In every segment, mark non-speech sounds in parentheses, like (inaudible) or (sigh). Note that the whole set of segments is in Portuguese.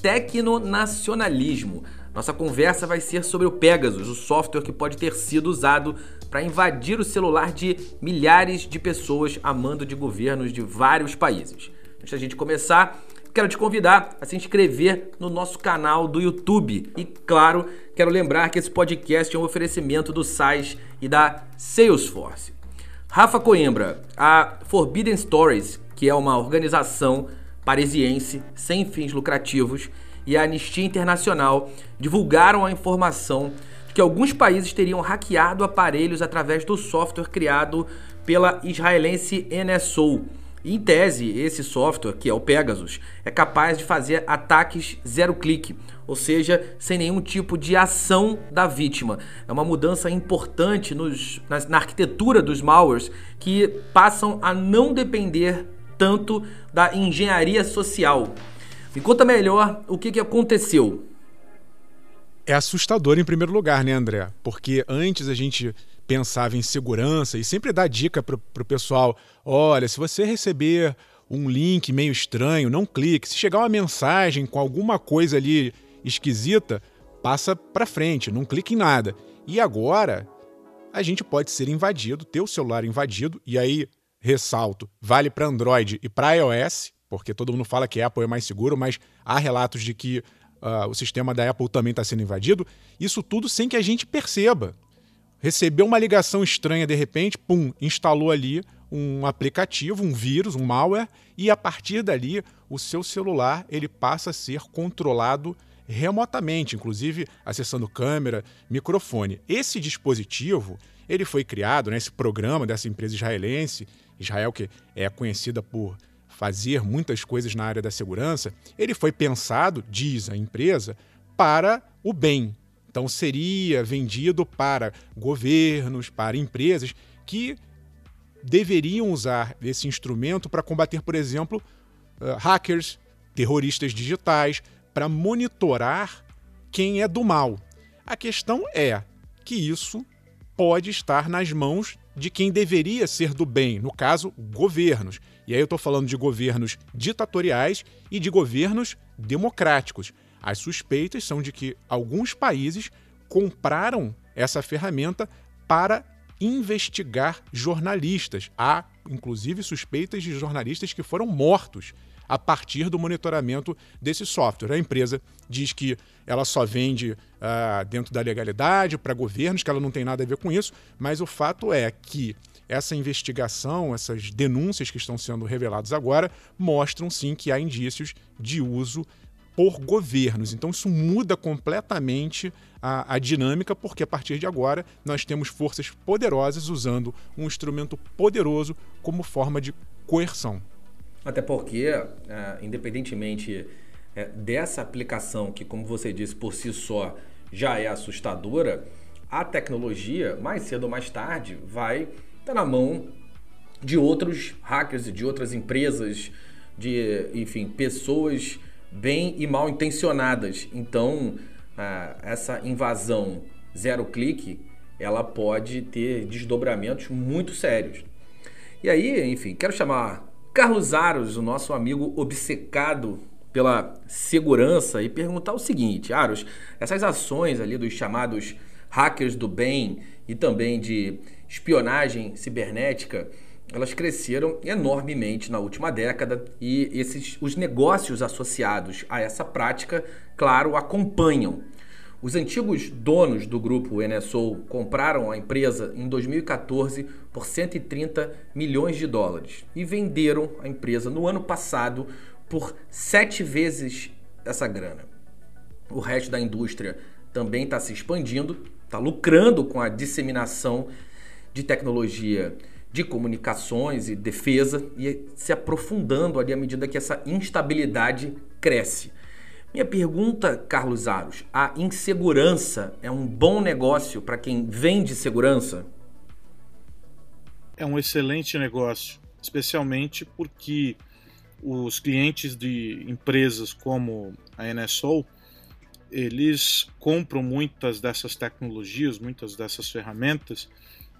tecnonacionalismo. Nossa conversa vai ser sobre o Pegasus, o software que pode ter sido usado para invadir o celular de milhares de pessoas a mando de governos de vários países. Antes da gente começar, quero te convidar a se inscrever no nosso canal do YouTube. E claro, quero lembrar que esse podcast é um oferecimento do SAIS e da Salesforce. Rafa Coimbra, a Forbidden Stories, que é uma organização parisiense sem fins lucrativos, e a Anistia Internacional divulgaram a informação de que alguns países teriam hackeado aparelhos através do software criado pela israelense NSO. Em tese, esse software, que é o Pegasus, é capaz de fazer ataques zero clique, ou seja, sem nenhum tipo de ação da vítima. É uma mudança importante nos, na, na arquitetura dos malwares que passam a não depender tanto da engenharia social. Me conta melhor o que, que aconteceu. É assustador em primeiro lugar, né, André? Porque antes a gente pensava em segurança e sempre dá dica para o pessoal: olha, se você receber um link meio estranho, não clique. Se chegar uma mensagem com alguma coisa ali esquisita, passa para frente, não clique em nada. E agora a gente pode ser invadido, ter o celular invadido, e aí, ressalto, vale para Android e para iOS, porque todo mundo fala que Apple é mais seguro, mas há relatos de que uh, o sistema da Apple também está sendo invadido. Isso tudo sem que a gente perceba. Recebeu uma ligação estranha de repente, pum, instalou ali um aplicativo, um vírus, um malware, e a partir dali o seu celular ele passa a ser controlado remotamente, inclusive acessando câmera, microfone. Esse dispositivo ele foi criado, né, esse programa dessa empresa israelense, Israel que é conhecida por fazer muitas coisas na área da segurança, ele foi pensado, diz a empresa, para o bem. Então seria vendido para governos, para empresas que deveriam usar esse instrumento para combater, por exemplo, uh, hackers, terroristas digitais, para monitorar quem é do mal. A questão é que isso pode estar nas mãos de quem deveria ser do bem, no caso, governos. E aí eu estou falando de governos ditatoriais e de governos democráticos. As suspeitas são de que alguns países compraram essa ferramenta para investigar jornalistas. Há, inclusive, suspeitas de jornalistas que foram mortos a partir do monitoramento desse software. A empresa diz que ela só vende uh, dentro da legalidade para governos, que ela não tem nada a ver com isso, mas o fato é que essa investigação, essas denúncias que estão sendo reveladas agora, mostram sim que há indícios de uso por governos. Então isso muda completamente a, a, dinâmica, porque a partir de agora nós temos forças poderosas usando um instrumento poderoso como forma de coerção. Até porque, é, independentemente é, dessa aplicação, que, como você disse, por si só já é assustadora, a tecnologia, mais cedo ou mais tarde, vai estar na mão de outros hackers e de outras empresas, de, enfim, pessoas bem e mal intencionadas. Então, essa invasão zero clique, ela pode ter desdobramentos muito sérios. E aí, enfim, quero chamar Carlos Aros, o nosso amigo obcecado pela segurança, e perguntar o seguinte: Aros, essas ações ali dos chamados hackers do bem e também de espionagem cibernética, elas cresceram enormemente na última década e esses os negócios associados a essa prática, claro, acompanham. Os antigos donos do grupo NSO compraram a empresa em 2014 por 130 milhões de dólares e venderam a empresa no ano passado por sete vezes essa grana. O resto da indústria também está se expandindo, está lucrando com a disseminação de tecnologia de comunicações e defesa e se aprofundando ali à medida que essa instabilidade cresce. Minha pergunta, Carlos Aros, a insegurança é um bom negócio para quem vende segurança? É um excelente negócio, especialmente porque os clientes de empresas como a NSO, eles compram muitas dessas tecnologias, muitas dessas ferramentas,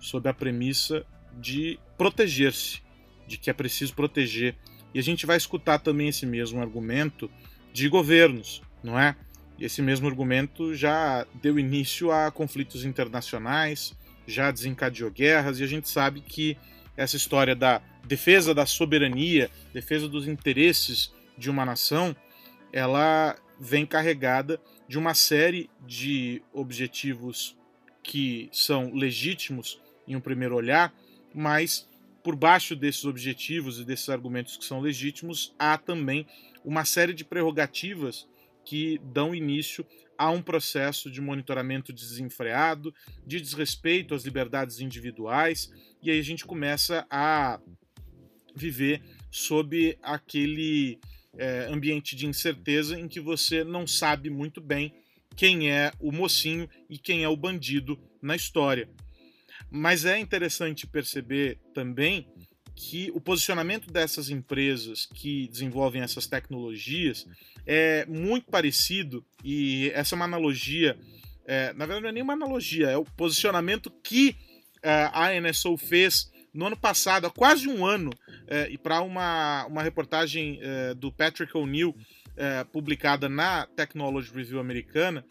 sob a premissa de proteger-se, de que é preciso proteger. E a gente vai escutar também esse mesmo argumento de governos, não é? Esse mesmo argumento já deu início a conflitos internacionais, já desencadeou guerras, e a gente sabe que essa história da defesa da soberania, defesa dos interesses de uma nação, ela vem carregada de uma série de objetivos que são legítimos em um primeiro olhar, mas por baixo desses objetivos e desses argumentos que são legítimos, há também uma série de prerrogativas que dão início a um processo de monitoramento desenfreado, de desrespeito às liberdades individuais, e aí a gente começa a viver sob aquele é, ambiente de incerteza em que você não sabe muito bem quem é o mocinho e quem é o bandido na história. Mas é interessante perceber também que o posicionamento dessas empresas que desenvolvem essas tecnologias é muito parecido, e essa é uma analogia, é, na verdade não é nem uma analogia, é o posicionamento que é, a NSO fez no ano passado, há quase um ano, é, e para uma, uma reportagem é, do Patrick O'Neill, é, publicada na Technology Review americana,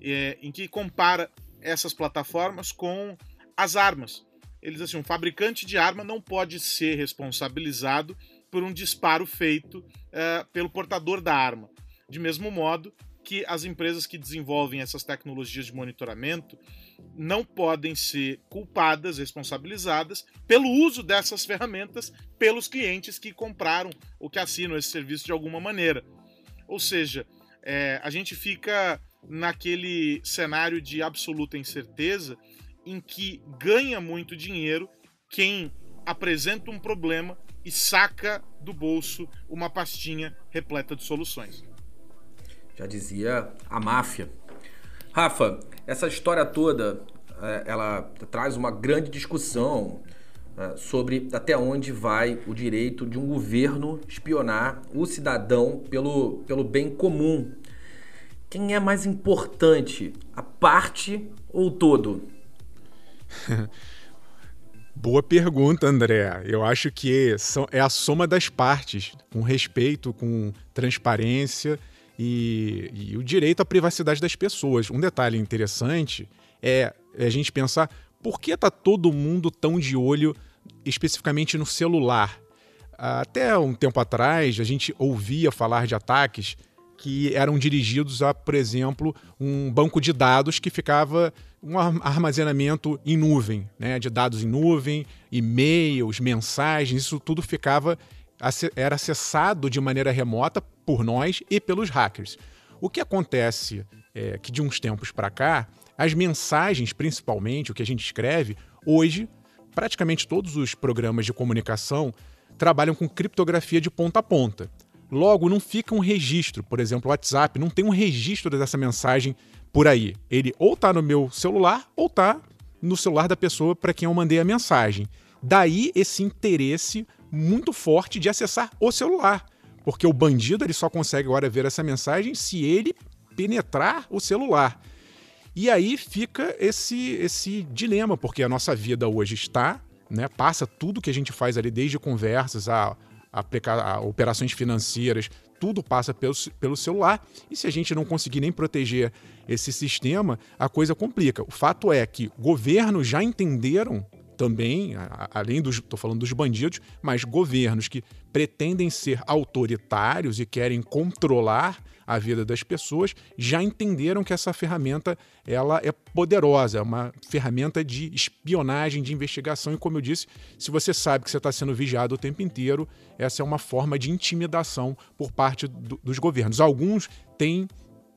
é, em que compara essas plataformas com as armas. Eles assim, um fabricante de arma não pode ser responsabilizado por um disparo feito é, pelo portador da arma. De mesmo modo que as empresas que desenvolvem essas tecnologias de monitoramento não podem ser culpadas, responsabilizadas pelo uso dessas ferramentas pelos clientes que compraram ou que assinam esse serviço de alguma maneira. Ou seja, é, a gente fica naquele cenário de absoluta incerteza em que ganha muito dinheiro quem apresenta um problema e saca do bolso uma pastinha repleta de soluções. Já dizia a máfia. Rafa, essa história toda é, ela traz uma grande discussão é, sobre até onde vai o direito de um governo espionar o cidadão pelo, pelo bem comum. Quem é mais importante, a parte ou o todo? (laughs) Boa pergunta, André. Eu acho que é a soma das partes, com respeito, com transparência e, e o direito à privacidade das pessoas. Um detalhe interessante é a gente pensar por que está todo mundo tão de olho especificamente no celular. Até um tempo atrás, a gente ouvia falar de ataques que eram dirigidos a, por exemplo, um banco de dados que ficava um armazenamento em nuvem, né, de dados em nuvem, e-mails, mensagens, isso tudo ficava era acessado de maneira remota por nós e pelos hackers. O que acontece é que de uns tempos para cá, as mensagens, principalmente o que a gente escreve, hoje praticamente todos os programas de comunicação trabalham com criptografia de ponta a ponta. Logo, não fica um registro, por exemplo, o WhatsApp não tem um registro dessa mensagem por aí. Ele ou está no meu celular ou está no celular da pessoa para quem eu mandei a mensagem. Daí esse interesse muito forte de acessar o celular, porque o bandido ele só consegue agora ver essa mensagem se ele penetrar o celular. E aí fica esse esse dilema, porque a nossa vida hoje está, né, passa tudo que a gente faz ali desde conversas a, a, a operações financeiras, tudo passa pelo, pelo celular. E se a gente não conseguir nem proteger esse sistema, a coisa complica. O fato é que governos já entenderam também, além dos, estou falando dos bandidos, mas governos que pretendem ser autoritários e querem controlar a vida das pessoas, já entenderam que essa ferramenta ela é poderosa, é uma ferramenta de espionagem, de investigação e como eu disse, se você sabe que você está sendo vigiado o tempo inteiro, essa é uma forma de intimidação por parte do, dos governos. Alguns têm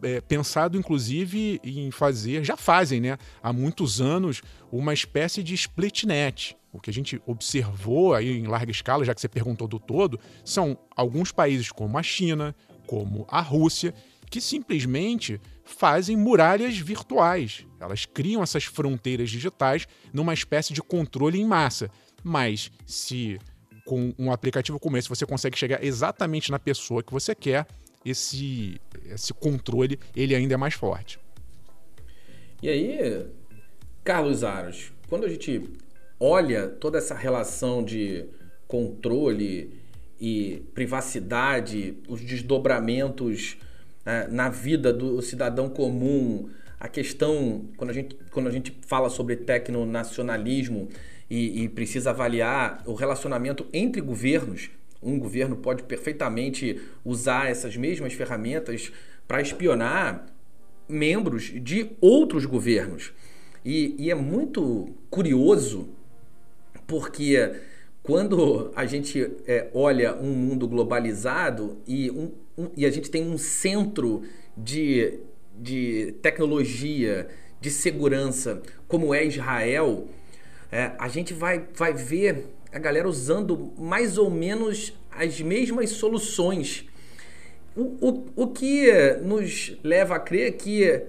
é, pensado inclusive em fazer, já fazem, né, há muitos anos, uma espécie de split net. O que a gente observou aí em larga escala, já que você perguntou do todo, são alguns países como a China, como a Rússia, que simplesmente fazem muralhas virtuais. Elas criam essas fronteiras digitais numa espécie de controle em massa. Mas se com um aplicativo como esse você consegue chegar exatamente na pessoa que você quer, esse, esse controle ele ainda é mais forte. E aí, Carlos Aros, quando a gente olha toda essa relação de controle e privacidade, os desdobramentos né, na vida do cidadão comum, a questão, quando a gente, quando a gente fala sobre tecnonacionalismo e, e precisa avaliar o relacionamento entre governos, um governo pode perfeitamente usar essas mesmas ferramentas para espionar membros de outros governos. E, e, é muito curioso porque quando a gente é, olha um mundo globalizado e, um, um, e a gente tem um centro de, de tecnologia, de segurança, como é Israel, é, a gente vai, vai ver a galera usando mais ou menos as mesmas soluções. O, o, o que nos leva a crer que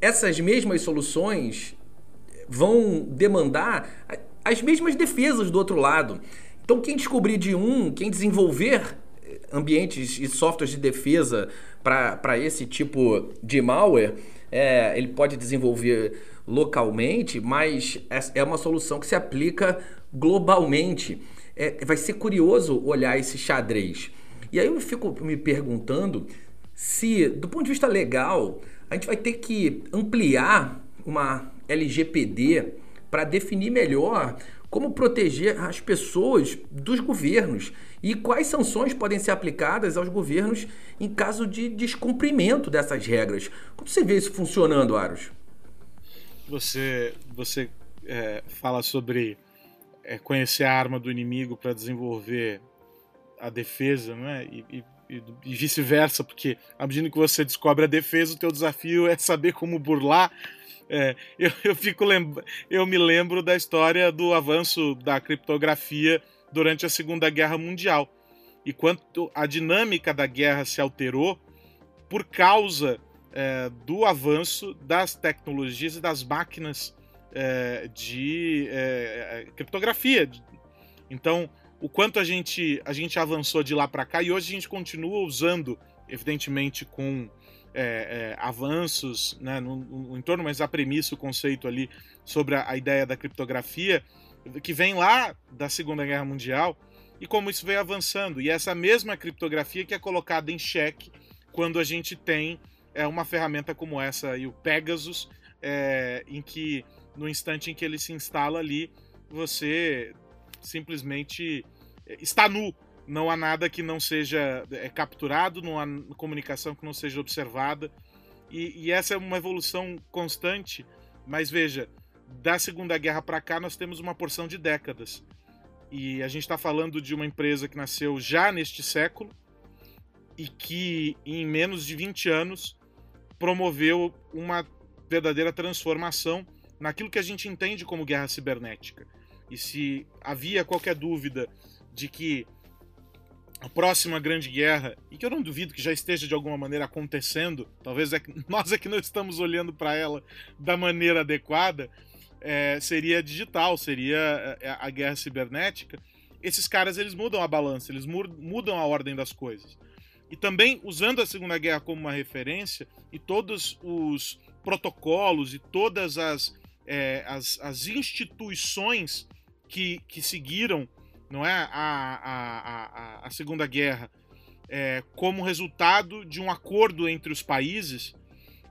essas mesmas soluções vão demandar as mesmas defesas do outro lado. Então, quem descobrir de um, quem desenvolver ambientes e softwares de defesa para esse tipo de malware, é, ele pode desenvolver localmente, mas é, é uma solução que se aplica globalmente. É, vai ser curioso olhar esse xadrez. E aí eu fico me perguntando se, do ponto de vista legal, a gente vai ter que ampliar uma LGPD para definir melhor como proteger as pessoas dos governos e quais sanções podem ser aplicadas aos governos em caso de descumprimento dessas regras. Como você vê isso funcionando, Aros? Você, você é, fala sobre é, conhecer a arma do inimigo para desenvolver a defesa, né? E, e, e vice-versa, porque à medida que você descobre a defesa, o teu desafio é saber como burlar. É, eu, (laughs) eu, fico eu me lembro da história do avanço da criptografia durante a Segunda Guerra Mundial e quanto a dinâmica da guerra se alterou por causa é, do avanço das tecnologias e das máquinas é, de é, é criptografia. Então, o quanto a gente, a gente avançou de lá para cá e hoje a gente continua usando, evidentemente, com é, é, avanços né, no, no, entorno, mas a premissa, o conceito ali sobre a, a, ideia da criptografia, que vem lá da Segunda Guerra Mundial, e como isso veio avançando. E essa mesma criptografia que é colocada em xeque quando a gente tem é, uma ferramenta como essa, e o Pegasus, é, em que no instante em que ele se instala ali, você simplesmente é, está nu. Não há nada que não seja é, capturado, não há comunicação que não seja observada. E, e essa é uma evolução constante. Mas veja, da Segunda Guerra para cá nós temos uma porção de décadas. E a gente está falando de uma empresa que nasceu já neste século e que em menos de 20 anos promoveu uma verdadeira transformação naquilo que a gente entende como guerra cibernética. E se havia qualquer dúvida de que a próxima grande guerra, e que eu não duvido que já esteja de alguma maneira acontecendo, talvez é que (laughs) nós é que não estamos olhando para ela da maneira adequada, é, seria digital, seria é, a guerra cibernética. Esses caras eles mudam a balança, eles mudam a ordem das coisas. E também usando a Segunda Guerra como uma referência e todos os protocolos e todas as, é, as, as instituições que, que seguiram não é a, a, a, Segunda Guerra é, como resultado de um acordo entre os países,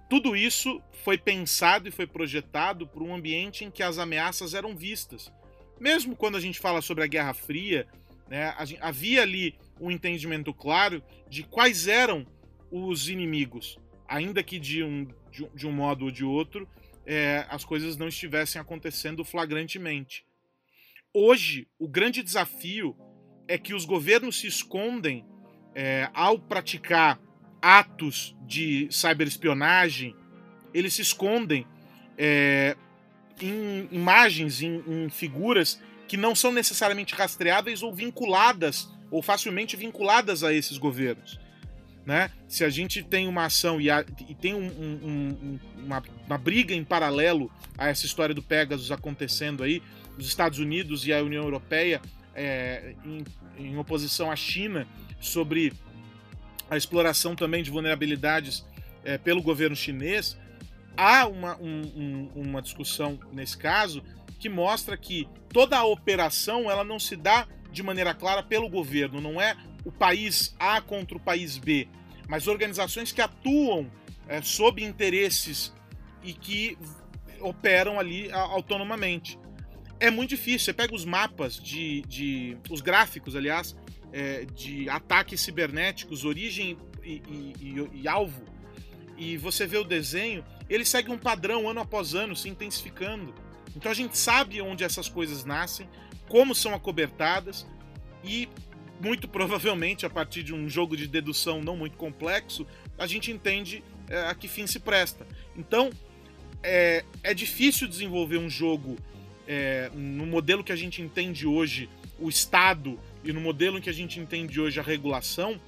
tudo isso foi pensado e foi projetado por um ambiente em que as ameaças eram vistas. Mesmo quando a gente fala sobre a Guerra Fria, né, gente, havia ali um entendimento claro de quais eram os inimigos, ainda que de um, de, de um modo ou de outro é, as coisas não estivessem acontecendo flagrantemente. Hoje, o grande desafio é que os governos se escondem é, ao praticar atos de cyberespionagem, eles se escondem é, em imagens, em, em figuras que não são necessariamente rastreáveis ou vinculadas, ou facilmente vinculadas a esses governos. né? Se a gente tem uma ação e, a, e tem um, um, uma, uma, briga em paralelo a essa história do Pegasus acontecendo aí, os Estados Unidos e a União Europeia é, em, em, oposição à China sobre a exploração também de vulnerabilidades é, pelo governo chinês, há uma, um, uma discussão nesse caso que mostra que toda a operação ela não se dá de maneira clara pelo governo, não é o país A contra o país B, mas organizações que atuam é, sob interesses e que operam ali autonomamente. É muito difícil. Você pega os mapas de. de os gráficos, aliás, é, de ataques cibernéticos, origem e, e, e, e alvo, e você vê o desenho, ele segue um padrão ano após ano, se intensificando. Então a gente sabe onde essas coisas nascem, como são acobertadas e muito (laughs) provavelmente, a partir de um jogo de dedução não muito complexo, a gente entende é, a que fim se presta. Então, é, é difícil desenvolver um jogo é, no modelo que a gente entende hoje, o Estado, e no modelo que a gente entende hoje a regulação,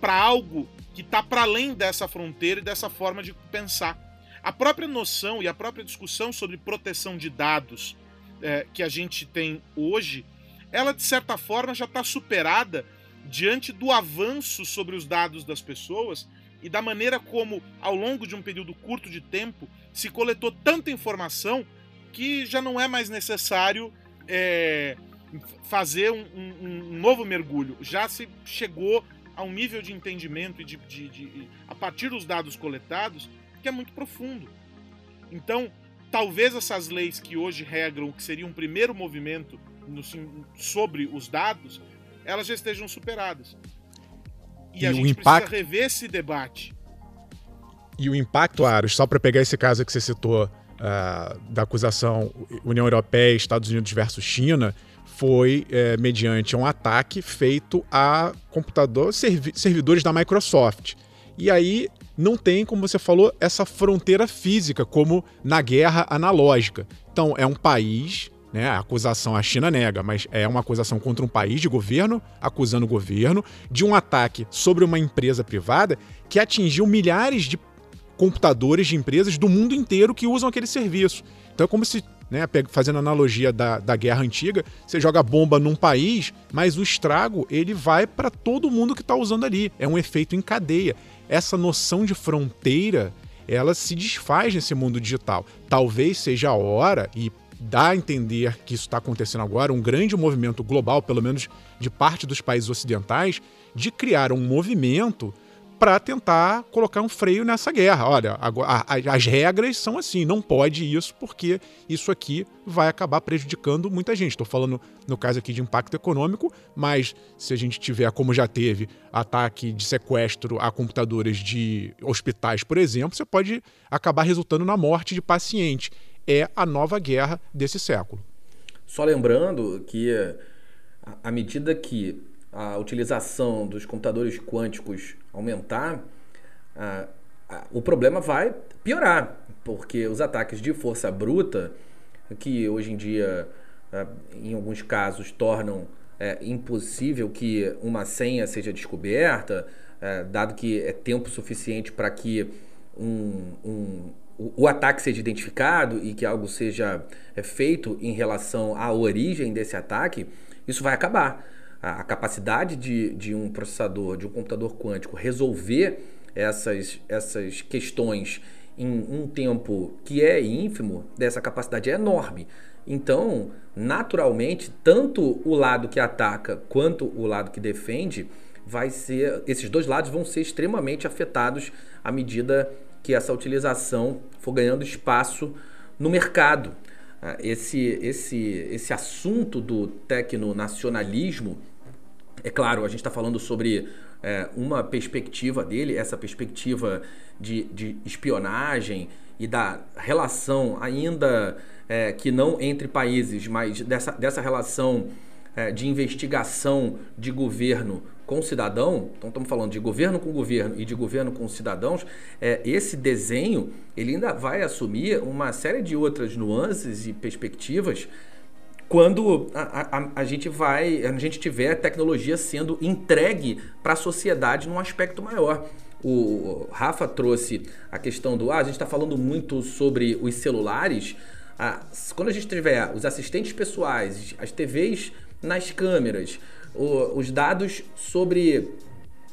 para algo que está para além dessa fronteira e dessa forma de pensar. A própria noção e a própria discussão sobre proteção de dados é, que a gente tem hoje ela de certa forma já está superada diante do avanço sobre os dados das pessoas e da maneira como, ao longo de um período curto de tempo, se coletou tanta informação que já não é mais necessário é, fazer um, um, um, novo mergulho. Já se chegou a um nível de entendimento e de, de, de, a partir dos dados coletados que é muito profundo. Então, talvez essas leis que hoje regram o que seria um primeiro movimento no, sobre os dados, elas já estejam superadas. E, e a gente impacto... precisa rever esse debate. E o impacto, Aros, só para pegar esse caso que você citou uh, da acusação União Europeia, Estados Unidos versus China, foi é, mediante um ataque feito a computador, servi servidores da Microsoft. E aí não tem, como você falou, essa fronteira física, como na guerra analógica. Então, é um país né? A acusação a China nega, mas é uma acusação contra um país de governo, acusando o governo de um ataque sobre uma empresa privada que atingiu milhares de computadores de empresas do mundo inteiro que usam aquele serviço. Então é como se, né, fazendo analogia da, da guerra antiga, você joga bomba num país, mas o estrago ele vai para todo mundo que está usando ali. É um efeito em cadeia. Essa noção de fronteira ela se desfaz nesse mundo digital. Talvez seja a hora, e dá a entender que isso está acontecendo agora, um grande movimento global, pelo menos de parte dos países ocidentais, de criar um movimento para tentar colocar um freio nessa guerra. Olha, agora, as regras são assim, não pode isso porque isso aqui vai acabar prejudicando muita gente. Estou falando no caso aqui de impacto econômico, mas se a gente tiver, como já teve, ataque de sequestro a computadores de hospitais, por exemplo, você pode acabar resultando na morte de paciente é a nova guerra desse século. Só lembrando que, à medida que a utilização dos computadores quânticos aumentar, a, a, o problema vai piorar, porque os ataques de força bruta, que hoje em dia, a, em alguns casos, tornam é, impossível que uma senha seja descoberta, é, dado que é tempo suficiente para que um, um o, ataque seja identificado e que algo seja é, feito em relação à origem desse ataque, isso vai acabar. A, a capacidade de, de um processador, de um computador quântico resolver essas, essas questões em um tempo que é ínfimo, dessa capacidade é enorme. Então, naturalmente, tanto o lado que ataca quanto o lado que defende vai ser, esses dois lados vão ser extremamente afetados à medida que essa utilização for ganhando espaço no mercado. Ah, esse, esse, esse assunto do tecnonacionalismo, é claro, a gente está falando sobre é, uma perspectiva dele, essa perspectiva de, de espionagem e da relação ainda é, que não entre países, mas dessa, dessa relação é, de investigação de governo com cidadão, então estamos falando de governo com governo e de governo com cidadãos, é, esse desenho ele ainda vai assumir uma série de outras nuances e perspectivas quando a, a, a gente vai, a gente tiver tecnologia sendo entregue para a sociedade num aspecto maior. o Rafa trouxe a questão do ah, a gente está falando muito sobre os celulares. Ah, quando a gente tiver os assistentes pessoais, as TVs nas câmeras, o, os dados sobre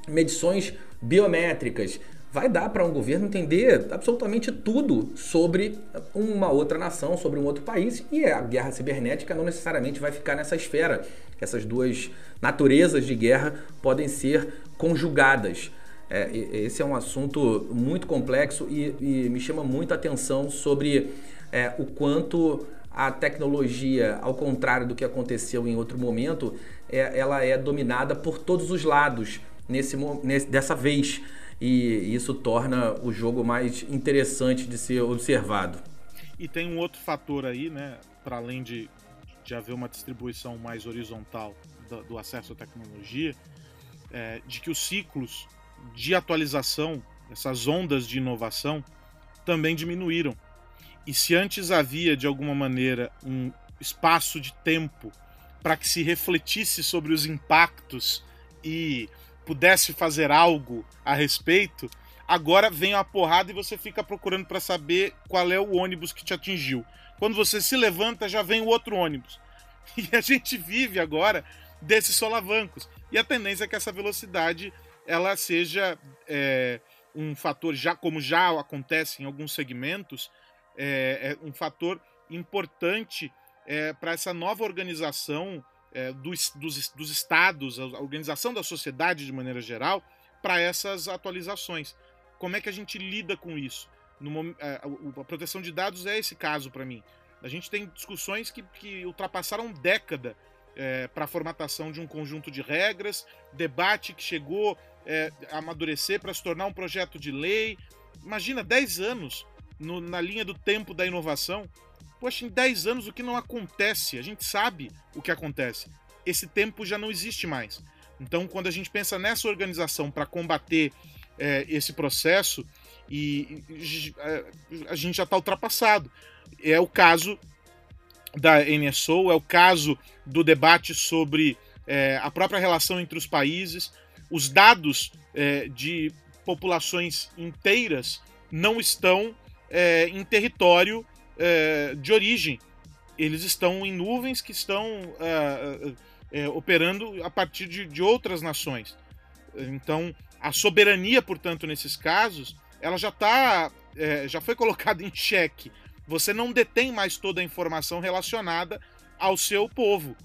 medições biométricas, vai dar para um governo entender absolutamente tudo sobre uma outra nação, sobre um outro país, e a guerra cibernética não necessariamente vai ficar nessa esfera. Essas duas naturezas de guerra podem ser conjugadas. É, esse é um assunto muito complexo e, e me chama muito a atenção sobre é, o quanto a tecnologia, ao contrário do que aconteceu em outro momento, é, ela é dominada por todos os lados nesse, nesse, dessa vez e isso torna o jogo mais interessante de ser observado. E tem um outro fator aí, né, para além de, de haver uma distribuição mais horizontal do, do acesso à tecnologia, é, de que os ciclos de atualização, essas ondas de inovação, também diminuíram. E se antes havia, de alguma maneira, um espaço de tempo para que se refletisse sobre os impactos e pudesse fazer algo a respeito, agora vem a porrada e você fica procurando para saber qual é o ônibus que te atingiu. Quando você se levanta, já vem o outro ônibus. (laughs) E a gente vive agora desses solavancos. E a tendência é que essa velocidade ela seja é, um fator, já como já acontece em alguns segmentos, é, é um fator importante é, para essa nova organização é, dos, dos, dos estados, a organização da sociedade de maneira geral, para essas atualizações. Como é que a gente lida com isso? No, é, a, a, proteção de dados é esse caso para mim. A gente tem discussões que, que ultrapassaram década é, para a formatação de um conjunto de regras, debate que chegou é, a amadurecer para se tornar um projeto de lei. Imagina 10 anos no, na linha do tempo da inovação. Poxa, em 10 anos o que não acontece? A gente sabe o que acontece. Esse tempo já não existe mais. Então, quando a gente pensa nessa organização para combater é, esse processo, e, e a gente já está ultrapassado. É o caso da NSO, é o caso do debate sobre é, a própria relação entre os países. Os dados é, de populações inteiras não estão é, em território é, de origem. Eles estão em nuvens que estão é, é, operando a partir de, de outras nações. Então, a soberania, portanto, nesses casos, ela já está, é, já foi colocada em xeque. Você não detém mais toda a informação relacionada ao seu povo.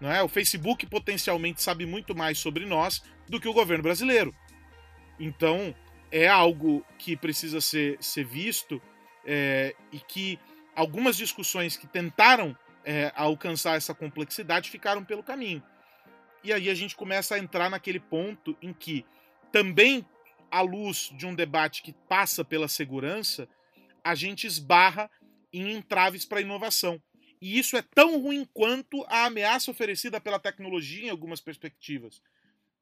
Não é? O Facebook potencialmente sabe muito mais sobre nós do que o governo brasileiro. Então, é algo que precisa ser, ser visto é, e que algumas discussões que tentaram é, alcançar essa complexidade ficaram pelo caminho. E aí a gente começa a entrar naquele ponto em que, também à luz de um debate que passa pela segurança, a gente esbarra em entraves para a inovação. E isso é tão ruim quanto a ameaça oferecida pela tecnologia em algumas perspectivas.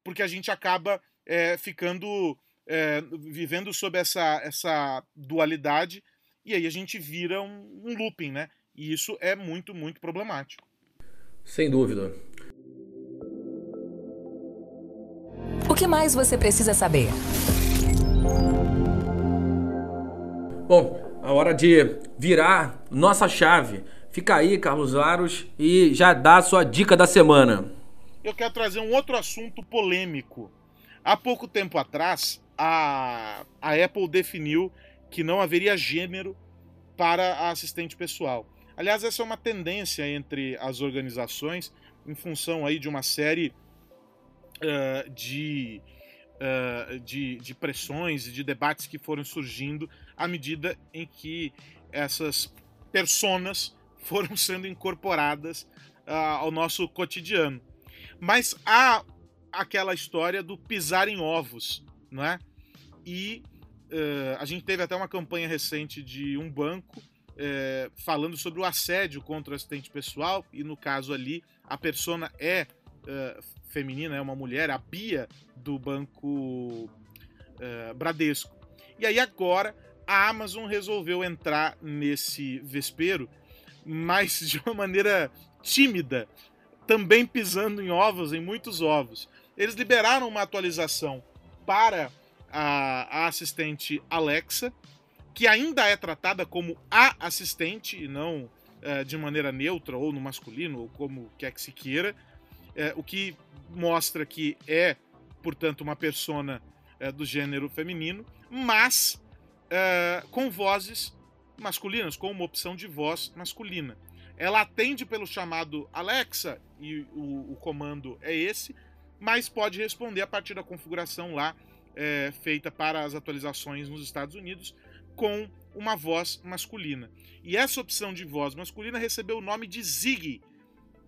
Porque a gente acaba é, ficando. É, vivendo sob essa, essa dualidade e aí a gente vira um, um looping, né? E isso é muito, muito problemático. Sem dúvida. O que mais você precisa saber? Bom, a hora de virar nossa chave. Fica aí, Carlos Aros, e já dá a sua dica da semana. Eu quero trazer um outro assunto polêmico. Há pouco tempo atrás, a, a Apple definiu que não haveria gênero para a assistente pessoal. Aliás, essa é uma tendência entre as organizações em função aí de uma série uh, de, uh, de, de pressões e de debates que foram surgindo à medida em que essas personas (laughs) foram sendo incorporadas uh, ao nosso cotidiano. Mas há aquela história do pisar em ovos, não é? E a gente teve até uma campanha recente de um banco uh, falando sobre o assédio contra o assistente pessoal, e no caso ali, a persona é uh, feminina, é uma mulher, a Bia do banco Bradesco. E aí agora a Amazon resolveu entrar nesse vespeiro, mas (laughs) de uma maneira tímida, também pisando em ovos, em muitos ovos. Eles liberaram uma atualização para a, a assistente Alexa, que ainda é tratada como a assistente e não é, de maneira neutra ou no masculino ou como quer que se queira, é, o que mostra que é, portanto, uma persona é, do gênero feminino, mas é, com vozes masculinas, com uma opção de voz masculina. Ela atende pelo chamado Alexa e o, o comando é esse, mas pode responder a partir da configuração lá é, feita para as atualizações nos Estados Unidos com uma voz masculina. E essa opção de voz masculina recebeu o nome de Zig,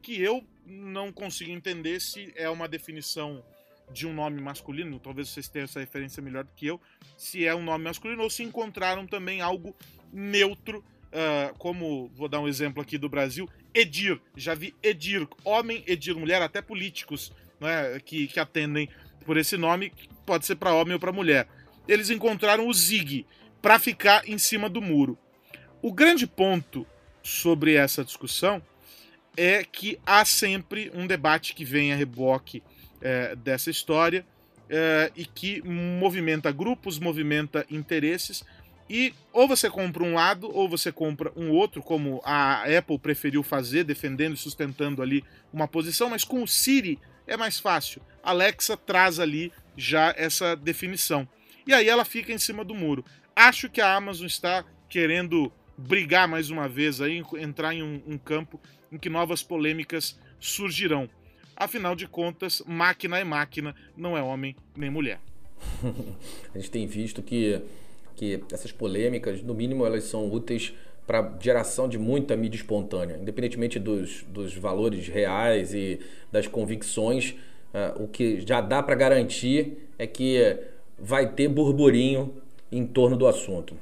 que eu não consigo entender se é uma definição de um nome masculino, talvez vocês tenham essa referência melhor do que eu, se é um nome masculino ou se encontraram também algo neutro, uh, como, vou dar um exemplo aqui do Brasil, Edir. Já vi Edir, homem, Edir, mulher, até políticos né, que, que atendem por esse nome, pode ser para homem ou para mulher. Eles encontraram o Zig para ficar em cima do muro. O grande ponto sobre essa discussão é que há sempre um debate que vem a reboque é, dessa história é, e que movimenta grupos, movimenta interesses. E ou você compra um lado ou você compra um outro, como a Apple preferiu fazer, defendendo e sustentando ali uma posição, mas com o Siri é mais fácil. Alexa traz ali já essa definição. E aí ela fica em cima do muro. Acho que a Amazon está querendo brigar mais uma vez aí, entrar em um, um campo em que novas polêmicas surgirão. Afinal de contas, máquina é máquina, não é homem nem mulher. (laughs) a gente tem visto que, que essas polêmicas, no mínimo, elas são úteis para geração de muita mídia espontânea, independentemente dos, dos valores reais e das convicções. Uh, o que já dá para garantir é que vai ter burburinho em torno do assunto.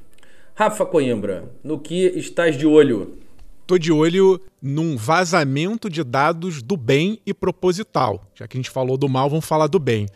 Rafa Coimbra, no que estás de olho? Tô de olho num vazamento de dados do bem e proposital. Já que a gente falou do mal, vamos falar do bem.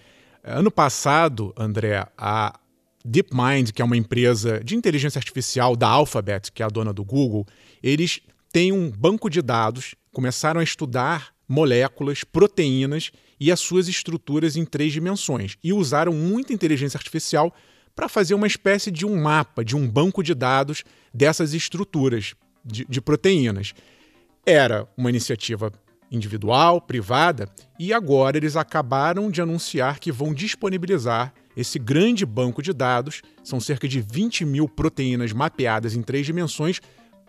Ano passado, André, a DeepMind, que é uma empresa de inteligência artificial da Alphabet, que é a dona do Google, eles têm um banco de dados, começaram a estudar moléculas, proteínas e as suas estruturas em três dimensões e usaram muita inteligência artificial para fazer uma espécie de um mapa, de um banco de dados dessas estruturas de, de proteínas. Era uma iniciativa individual, privada, e agora eles acabaram de anunciar que vão disponibilizar esse grande banco de dados, são cerca de 20 mil proteínas mapeadas em três dimensões,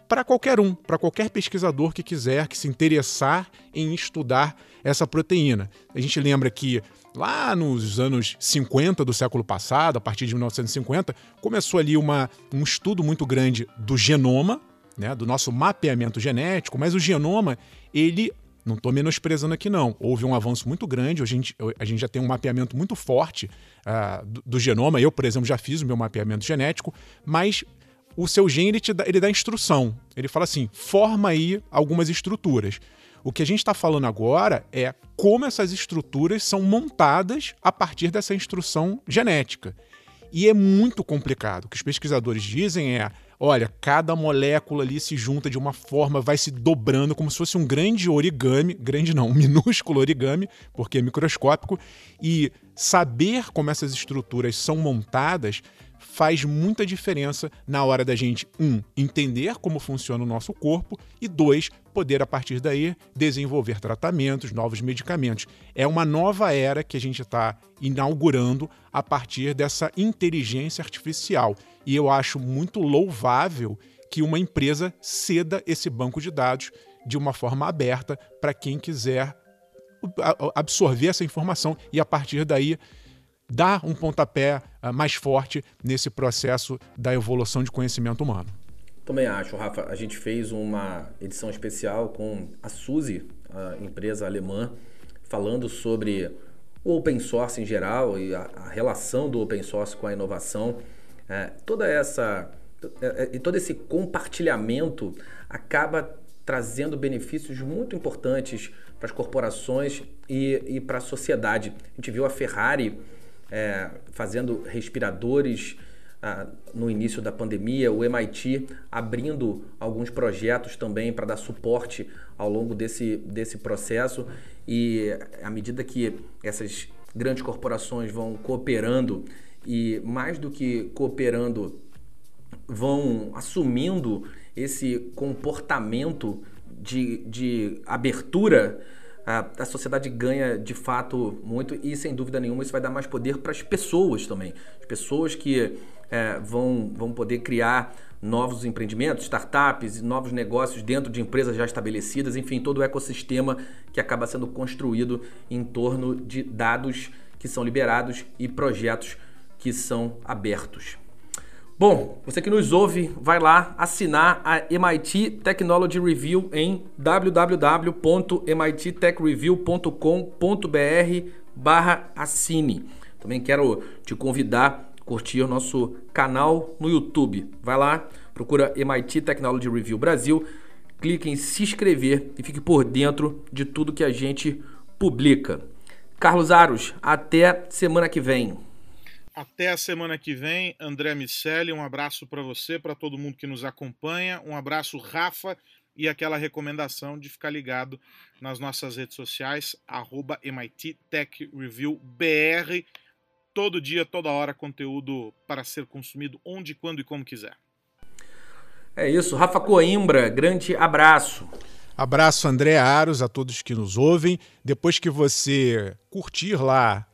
para qualquer um, para qualquer pesquisador que quiser, que se interessar em estudar essa proteína. A gente lembra que lá nos anos 50 do século passado, a partir de 1950, começou ali uma, um estudo muito grande do genoma, né, do nosso mapeamento genético, mas o genoma, ele não estou menosprezando aqui, não. Houve um avanço muito grande. A gente, a gente já tem um mapeamento muito forte uh, do, do, genoma. Eu, por exemplo, já fiz o meu mapeamento genético, mas o seu gene ele, te dá, ele dá instrução. Ele fala assim: forma aí algumas estruturas. O que a gente está falando agora é como essas estruturas são montadas a partir dessa instrução genética. E é muito complicado. O que os pesquisadores dizem é Olha, cada molécula ali se junta de uma forma, vai se dobrando como se fosse um grande origami, grande não, um (laughs) minúsculo origami, porque é microscópico, e saber como essas estruturas são montadas faz muita diferença na hora da gente, um, entender como funciona o nosso corpo e dois, poder a partir daí desenvolver tratamentos, novos medicamentos. É uma nova era que a gente está inaugurando a partir dessa inteligência artificial. E eu acho muito louvável que uma empresa ceda esse banco de dados de uma forma aberta para quem quiser absorver essa informação e a partir daí dar um pontapé uh, mais forte nesse processo da evolução de conhecimento humano. Também acho, Rafa. A gente fez uma edição especial com a Suzy, a empresa alemã, falando sobre o open source em geral e a relação do open source com a inovação. É, toda essa é, é, e todo esse compartilhamento acaba trazendo benefícios muito importantes para as corporações e, e para a sociedade. A gente viu a Ferrari é, fazendo respiradores ah, no início da pandemia, o MIT abrindo alguns projetos também para dar suporte ao longo desse, desse processo e à medida que essas grandes corporações vão cooperando e mais do que cooperando, vão assumindo esse comportamento de, de abertura, a, a, sociedade ganha de fato muito e sem dúvida nenhuma isso vai dar mais poder para as pessoas também. As pessoas que é, vão, vão poder criar novos empreendimentos, startups, novos negócios dentro de empresas já estabelecidas, enfim, todo o ecossistema que acaba sendo construído em torno de dados que são liberados e projetos que são abertos. Bom, você que nos ouve, vai lá assinar a MIT Technology Review em www.mittechreview.com.br barra assine. Também quero te convidar a curtir o nosso canal no YouTube. Vai lá, procura MIT Technology Review Brasil, clique em se inscrever e fique por dentro de tudo que a gente publica. Carlos Aros, até semana que vem. Até a semana que vem, André Miceli, um abraço para você, para todo mundo que nos acompanha, um abraço Rafa e aquela recomendação de ficar ligado nas nossas redes sociais, arroba MIT Tech Review BR, todo dia, toda hora, conteúdo para ser consumido onde, quando e como quiser. É isso, Rafa Coimbra, grande abraço. Abraço, André Aros, a todos que nos ouvem. Depois que você curtir lá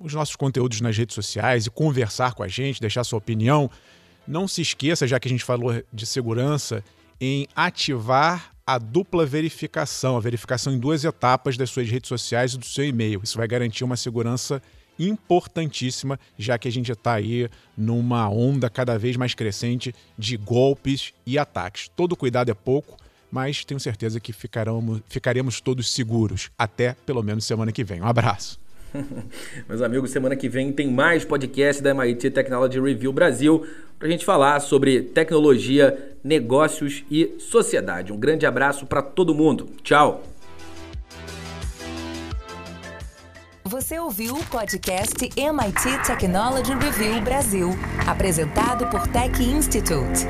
os nossos conteúdos nas redes sociais e conversar com a gente, deixar sua opinião. Não se esqueça, já que a gente falou de segurança, em ativar a dupla verificação, a verificação em duas etapas das suas redes sociais e do seu e-mail. Isso vai garantir uma segurança importantíssima, já que a gente está aí numa onda cada vez mais crescente de golpes e ataques. Todo cuidado é pouco, mas tenho certeza que ficaremos, ficaremos todos seguros até pelo menos semana que vem. Um abraço. (laughs) Meus amigos, semana que vem tem mais podcast da MIT Technology Review Brasil para a gente falar sobre tecnologia, negócios e sociedade. Um grande abraço para todo mundo. Tchau! Você ouviu o podcast MIT Technology Review Brasil, apresentado por Tech Institute.